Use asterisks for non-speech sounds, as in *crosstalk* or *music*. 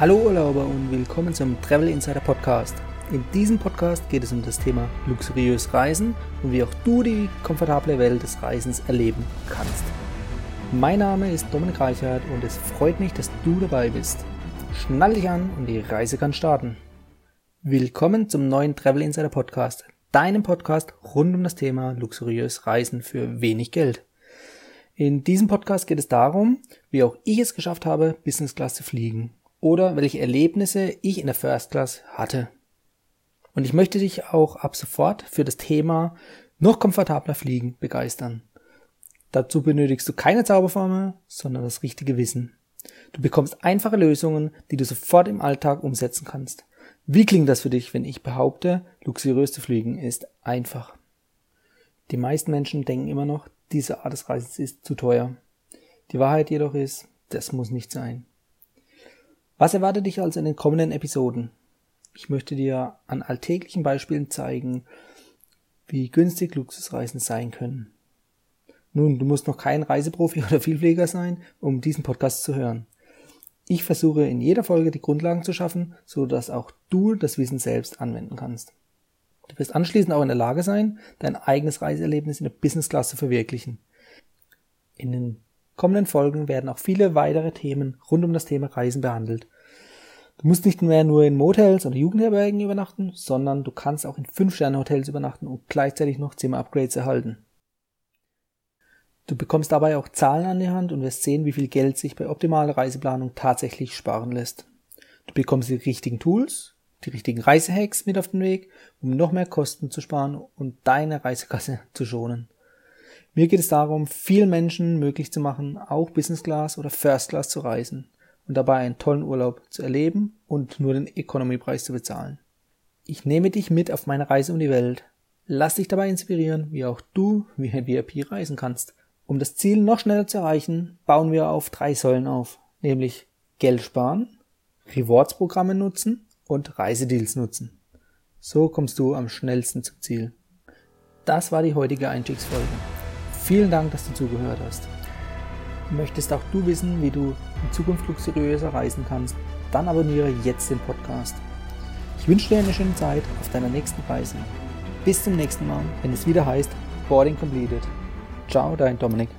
Hallo Urlauber und willkommen zum Travel Insider Podcast. In diesem Podcast geht es um das Thema luxuriös Reisen und wie auch du die komfortable Welt des Reisens erleben kannst. Mein Name ist Dominik Reichert und es freut mich, dass du dabei bist. Schnall dich an und die Reise kann starten. Willkommen zum neuen Travel Insider Podcast, deinem Podcast rund um das Thema luxuriös Reisen für wenig Geld. In diesem Podcast geht es darum, wie auch ich es geschafft habe, Business Class zu fliegen oder welche Erlebnisse ich in der First Class hatte. Und ich möchte dich auch ab sofort für das Thema noch komfortabler Fliegen begeistern. Dazu benötigst du keine Zauberformel, sondern das richtige Wissen. Du bekommst einfache Lösungen, die du sofort im Alltag umsetzen kannst. Wie klingt das für dich, wenn ich behaupte, luxuriös zu fliegen ist einfach? Die meisten Menschen denken immer noch, diese Art des Reisens ist zu teuer. Die Wahrheit jedoch ist, das muss nicht sein. Was erwartet dich also in den kommenden Episoden? Ich möchte dir an alltäglichen Beispielen zeigen, wie günstig Luxusreisen sein können. Nun, du musst noch kein Reiseprofi *laughs* oder Vielpfleger sein, um diesen Podcast zu hören. Ich versuche in jeder Folge die Grundlagen zu schaffen, so dass auch du das Wissen selbst anwenden kannst. Du wirst anschließend auch in der Lage sein, dein eigenes Reiseerlebnis in der Business Class zu verwirklichen. In den kommenden Folgen werden auch viele weitere Themen rund um das Thema Reisen behandelt. Du musst nicht mehr nur in Motels oder Jugendherbergen übernachten, sondern du kannst auch in 5-Sterne-Hotels übernachten und gleichzeitig noch Zimmer-Upgrades erhalten. Du bekommst dabei auch Zahlen an die Hand und wirst sehen, wie viel Geld sich bei optimaler Reiseplanung tatsächlich sparen lässt. Du bekommst die richtigen Tools, die richtigen Reisehacks mit auf den Weg, um noch mehr Kosten zu sparen und deine Reisekasse *laughs* zu schonen. Mir geht es darum, vielen Menschen möglich zu machen, auch Business Class oder First Class zu reisen und dabei einen tollen Urlaub zu erleben und nur den Economy-Preis zu bezahlen. Ich nehme dich mit auf meine Reise um die Welt. Lass dich dabei inspirieren, wie auch du wie ein VIP reisen kannst. Um das Ziel noch schneller zu erreichen, bauen wir auf drei Säulen auf, nämlich Geld sparen, Rewards-Programme nutzen und Reisedeals nutzen. So kommst du am schnellsten zum Ziel. Das war die heutige Einstiegsfolge. Vielen Dank, dass du zugehört hast. Möchtest auch du wissen, wie du in Zukunft luxuriöser reisen kannst? Dann abonniere jetzt den Podcast. Ich wünsche dir eine schöne Zeit auf deiner nächsten Reise. Bis zum nächsten Mal, wenn es wieder heißt Boarding Completed. Ciao, dein Dominik.